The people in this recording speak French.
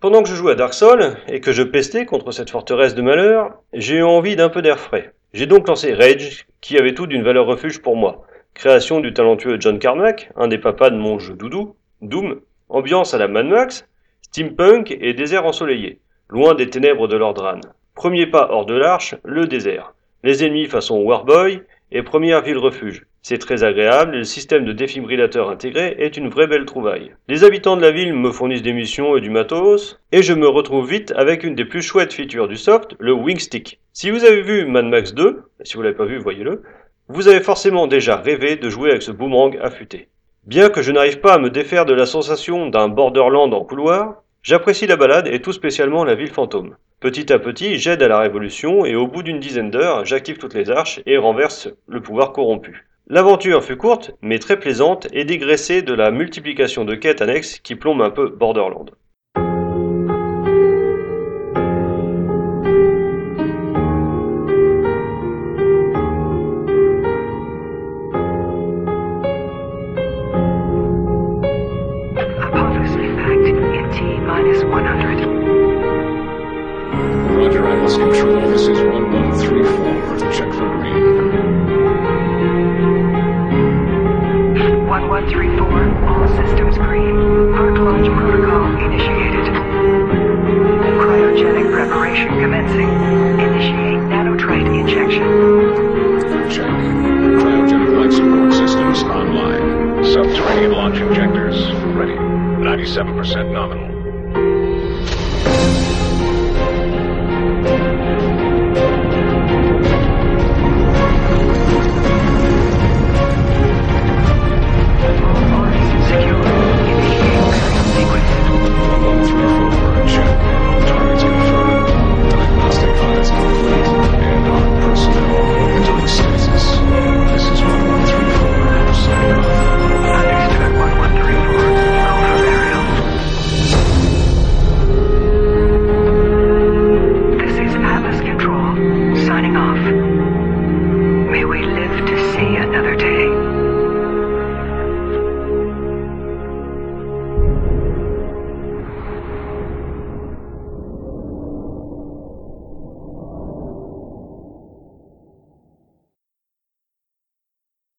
Pendant que je jouais à Dark Souls et que je pestais contre cette forteresse de malheur, j'ai eu envie d'un peu d'air frais. J'ai donc lancé Rage, qui avait tout d'une valeur refuge pour moi. Création du talentueux John Carmack, un des papas de mon jeu doudou, Doom, ambiance à la Mad Max, steampunk et désert ensoleillé, loin des ténèbres de Lordran. Premier pas hors de l'arche, le désert. Les ennemis façon Warboy et première ville refuge. C'est très agréable et le système de défibrillateur intégré est une vraie belle trouvaille. Les habitants de la ville me fournissent des missions et du matos, et je me retrouve vite avec une des plus chouettes features du soft, le Wingstick. Si vous avez vu Mad Max 2, si vous l'avez pas vu, voyez-le, vous avez forcément déjà rêvé de jouer avec ce boomerang affûté. Bien que je n'arrive pas à me défaire de la sensation d'un Borderland en couloir, j'apprécie la balade et tout spécialement la ville fantôme. Petit à petit, j'aide à la révolution et au bout d'une dizaine d'heures, j'active toutes les arches et renverse le pouvoir corrompu. L'aventure fut courte, mais très plaisante et dégraissée de la multiplication de quêtes annexes qui plombe un peu Borderland. Apophis effect in T minus 100. Control. This is 1134. Check for green. 1134, all systems green. Arc launch protocol initiated. Cryogenic preparation commencing. Initiate nanotrite injection. Check. Cryogenic life support systems online. Subterranean launch injectors ready. 97% nominal.